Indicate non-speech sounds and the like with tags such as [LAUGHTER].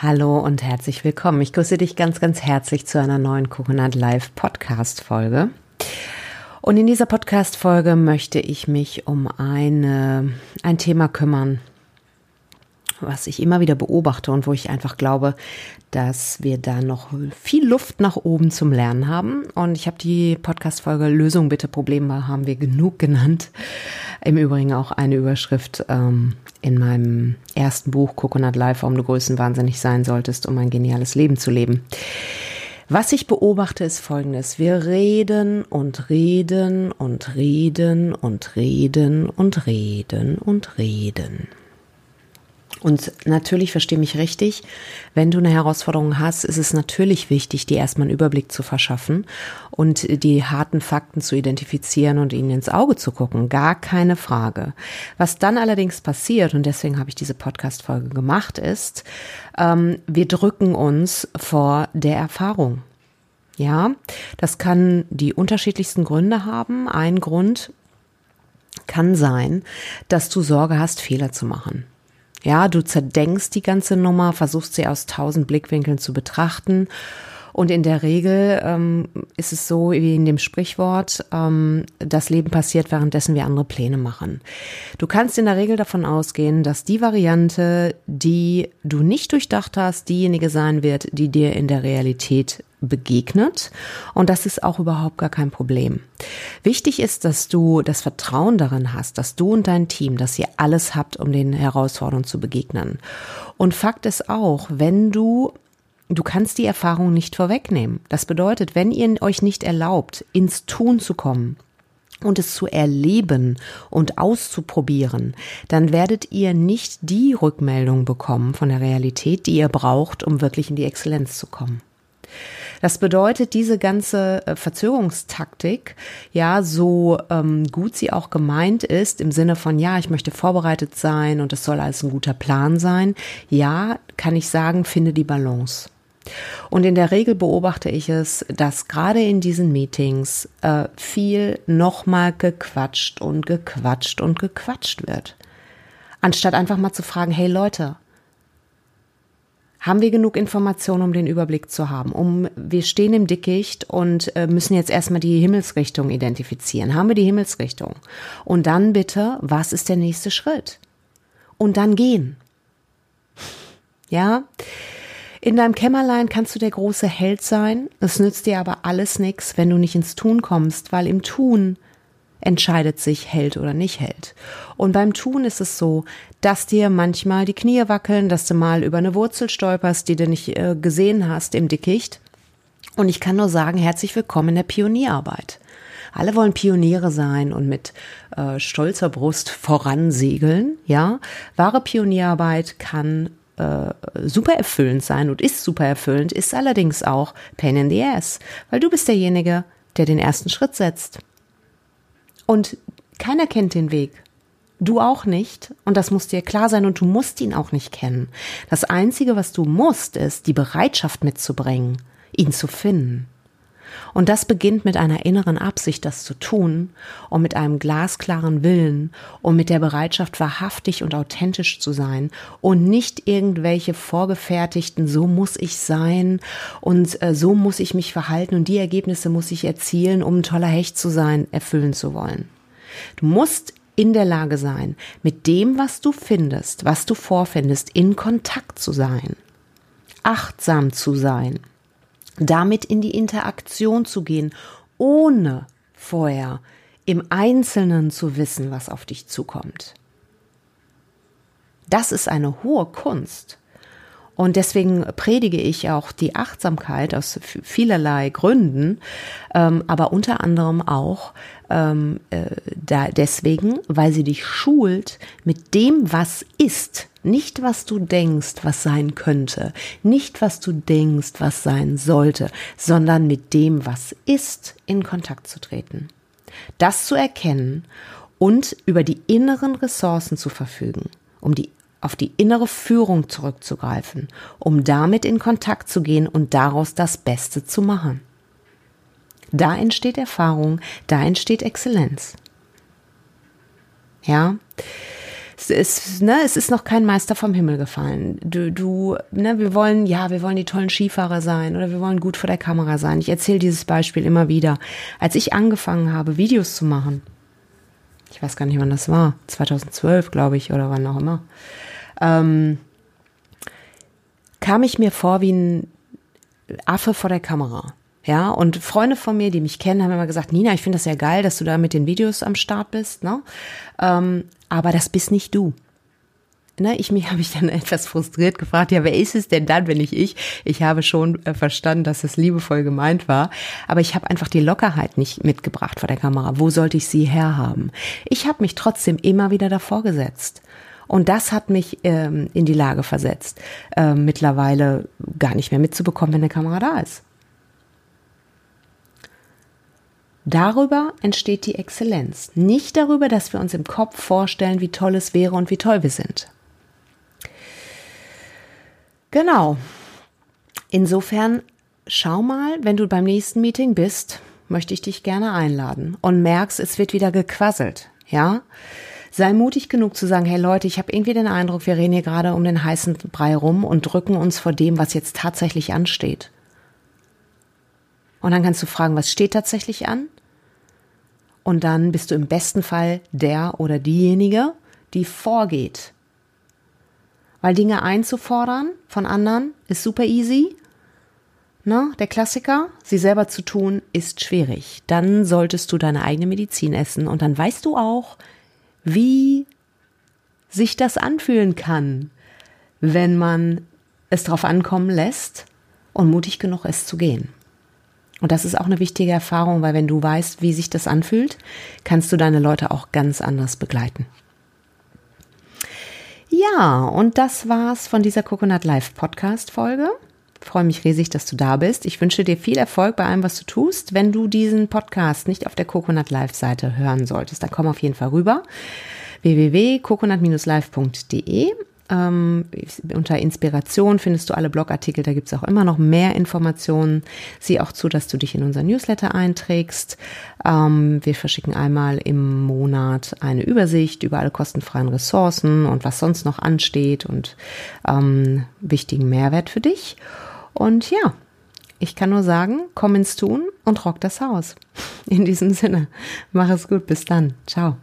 Hallo und herzlich willkommen. Ich grüße dich ganz, ganz herzlich zu einer neuen Coconut Live Podcast Folge. Und in dieser Podcast Folge möchte ich mich um eine, ein Thema kümmern, was ich immer wieder beobachte und wo ich einfach glaube, dass wir da noch viel Luft nach oben zum Lernen haben. Und ich habe die Podcast-Folge Lösung bitte Probleme haben wir genug genannt. Im Übrigen auch eine Überschrift ähm, in meinem ersten Buch Coconut Life, warum du größenwahnsinnig sein solltest, um ein geniales Leben zu leben. Was ich beobachte, ist Folgendes. Wir reden und reden und reden und reden und reden und reden. Und natürlich verstehe mich richtig, wenn du eine Herausforderung hast, ist es natürlich wichtig, dir erstmal einen Überblick zu verschaffen und die harten Fakten zu identifizieren und ihnen ins Auge zu gucken. Gar keine Frage. Was dann allerdings passiert, und deswegen habe ich diese Podcast-Folge gemacht, ist, ähm, wir drücken uns vor der Erfahrung. Ja, das kann die unterschiedlichsten Gründe haben. Ein Grund kann sein, dass du Sorge hast, Fehler zu machen. Ja, du zerdenkst die ganze Nummer, versuchst sie aus tausend Blickwinkeln zu betrachten. Und in der Regel ähm, ist es so wie in dem Sprichwort, ähm, das Leben passiert, währenddessen wir andere Pläne machen. Du kannst in der Regel davon ausgehen, dass die Variante, die du nicht durchdacht hast, diejenige sein wird, die dir in der Realität begegnet. Und das ist auch überhaupt gar kein Problem. Wichtig ist, dass du das Vertrauen darin hast, dass du und dein Team, dass ihr alles habt, um den Herausforderungen zu begegnen. Und Fakt ist auch, wenn du Du kannst die Erfahrung nicht vorwegnehmen. Das bedeutet, wenn ihr euch nicht erlaubt, ins Tun zu kommen, und es zu erleben und auszuprobieren, dann werdet ihr nicht die Rückmeldung bekommen von der Realität, die ihr braucht, um wirklich in die Exzellenz zu kommen. Das bedeutet, diese ganze äh, Verzögerungstaktik, ja, so ähm, gut sie auch gemeint ist, im Sinne von, ja, ich möchte vorbereitet sein und es soll alles ein guter Plan sein, ja, kann ich sagen, finde die Balance. Und in der Regel beobachte ich es, dass gerade in diesen Meetings äh, viel nochmal gequatscht und gequatscht und gequatscht wird. Anstatt einfach mal zu fragen, hey Leute, haben wir genug Informationen, um den Überblick zu haben? Um, wir stehen im Dickicht und äh, müssen jetzt erstmal die Himmelsrichtung identifizieren. Haben wir die Himmelsrichtung? Und dann bitte, was ist der nächste Schritt? Und dann gehen. Ja? In deinem Kämmerlein kannst du der große Held sein. Es nützt dir aber alles nichts, wenn du nicht ins Tun kommst, weil im Tun entscheidet sich, hält oder nicht hält. Und beim Tun ist es so, dass dir manchmal die Knie wackeln, dass du mal über eine Wurzel stolperst, die du nicht äh, gesehen hast im Dickicht. Und ich kann nur sagen, herzlich willkommen in der Pionierarbeit. Alle wollen Pioniere sein und mit äh, stolzer Brust voransegeln, ja. Wahre Pionierarbeit kann äh, super erfüllend sein und ist super erfüllend, ist allerdings auch Pain in the Ass, weil du bist derjenige, der den ersten Schritt setzt. Und keiner kennt den Weg. Du auch nicht. Und das muss dir klar sein und du musst ihn auch nicht kennen. Das Einzige, was du musst, ist die Bereitschaft mitzubringen, ihn zu finden. Und das beginnt mit einer inneren Absicht, das zu tun und mit einem glasklaren Willen und mit der Bereitschaft, wahrhaftig und authentisch zu sein und nicht irgendwelche vorgefertigten, so muss ich sein und äh, so muss ich mich verhalten und die Ergebnisse muss ich erzielen, um ein toller Hecht zu sein, erfüllen zu wollen. Du musst in der Lage sein, mit dem, was du findest, was du vorfindest, in Kontakt zu sein, achtsam zu sein damit in die Interaktion zu gehen, ohne vorher im Einzelnen zu wissen, was auf dich zukommt. Das ist eine hohe Kunst. Und deswegen predige ich auch die Achtsamkeit aus vielerlei Gründen, ähm, aber unter anderem auch ähm, äh, da deswegen, weil sie dich schult mit dem, was ist, nicht was du denkst, was sein könnte, nicht was du denkst, was sein sollte, sondern mit dem, was ist, in Kontakt zu treten. Das zu erkennen und über die inneren Ressourcen zu verfügen, um die auf die innere Führung zurückzugreifen, um damit in Kontakt zu gehen und daraus das Beste zu machen. Da entsteht Erfahrung, da entsteht Exzellenz. Ja, es, es, ne, es ist noch kein Meister vom Himmel gefallen. Du, du, ne, wir wollen, ja, wir wollen die tollen Skifahrer sein oder wir wollen gut vor der Kamera sein. Ich erzähle dieses Beispiel immer wieder. Als ich angefangen habe, Videos zu machen, ich weiß gar nicht, wann das war, 2012, glaube ich, oder wann auch immer, ähm, kam ich mir vor wie ein Affe vor der Kamera. Ja, und Freunde von mir, die mich kennen, haben immer gesagt, Nina, ich finde das ja geil, dass du da mit den Videos am Start bist, ne? Ähm, aber das bist nicht du. Ne, ich mich [LAUGHS] habe ich dann etwas frustriert gefragt, ja, wer ist es denn dann, wenn nicht ich? Ich habe schon äh, verstanden, dass es liebevoll gemeint war, aber ich habe einfach die Lockerheit nicht mitgebracht vor der Kamera. Wo sollte ich sie herhaben? Ich habe mich trotzdem immer wieder davor gesetzt. Und das hat mich ähm, in die Lage versetzt, äh, mittlerweile gar nicht mehr mitzubekommen, wenn eine Kamera da ist. Darüber entsteht die Exzellenz, nicht darüber, dass wir uns im Kopf vorstellen, wie toll es wäre und wie toll wir sind. Genau. Insofern schau mal, wenn du beim nächsten Meeting bist, möchte ich dich gerne einladen und merkst, es wird wieder gequasselt, ja? Sei mutig genug zu sagen, hey Leute, ich habe irgendwie den Eindruck, wir reden hier gerade um den heißen Brei rum und drücken uns vor dem, was jetzt tatsächlich ansteht. Und dann kannst du fragen, was steht tatsächlich an? Und dann bist du im besten Fall der oder diejenige, die vorgeht. Weil Dinge einzufordern von anderen ist super easy. Ne, der Klassiker, sie selber zu tun, ist schwierig. Dann solltest du deine eigene Medizin essen und dann weißt du auch, wie sich das anfühlen kann, wenn man es darauf ankommen lässt und mutig genug ist zu gehen. Und das ist auch eine wichtige Erfahrung, weil wenn du weißt, wie sich das anfühlt, kannst du deine Leute auch ganz anders begleiten. Ja, und das war's von dieser Coconut Live Podcast Folge. freue mich riesig, dass du da bist. Ich wünsche dir viel Erfolg bei allem, was du tust. Wenn du diesen Podcast nicht auf der Coconut Live Seite hören solltest, dann komm auf jeden Fall rüber www.coconut-live.de ähm, unter Inspiration findest du alle Blogartikel, da gibt es auch immer noch mehr Informationen. Sieh auch zu, dass du dich in unser Newsletter einträgst. Ähm, wir verschicken einmal im Monat eine Übersicht über alle kostenfreien Ressourcen und was sonst noch ansteht und ähm, wichtigen Mehrwert für dich. Und ja, ich kann nur sagen, komm ins Tun und rock das Haus. [LAUGHS] In diesem Sinne, mach es gut, bis dann. Ciao.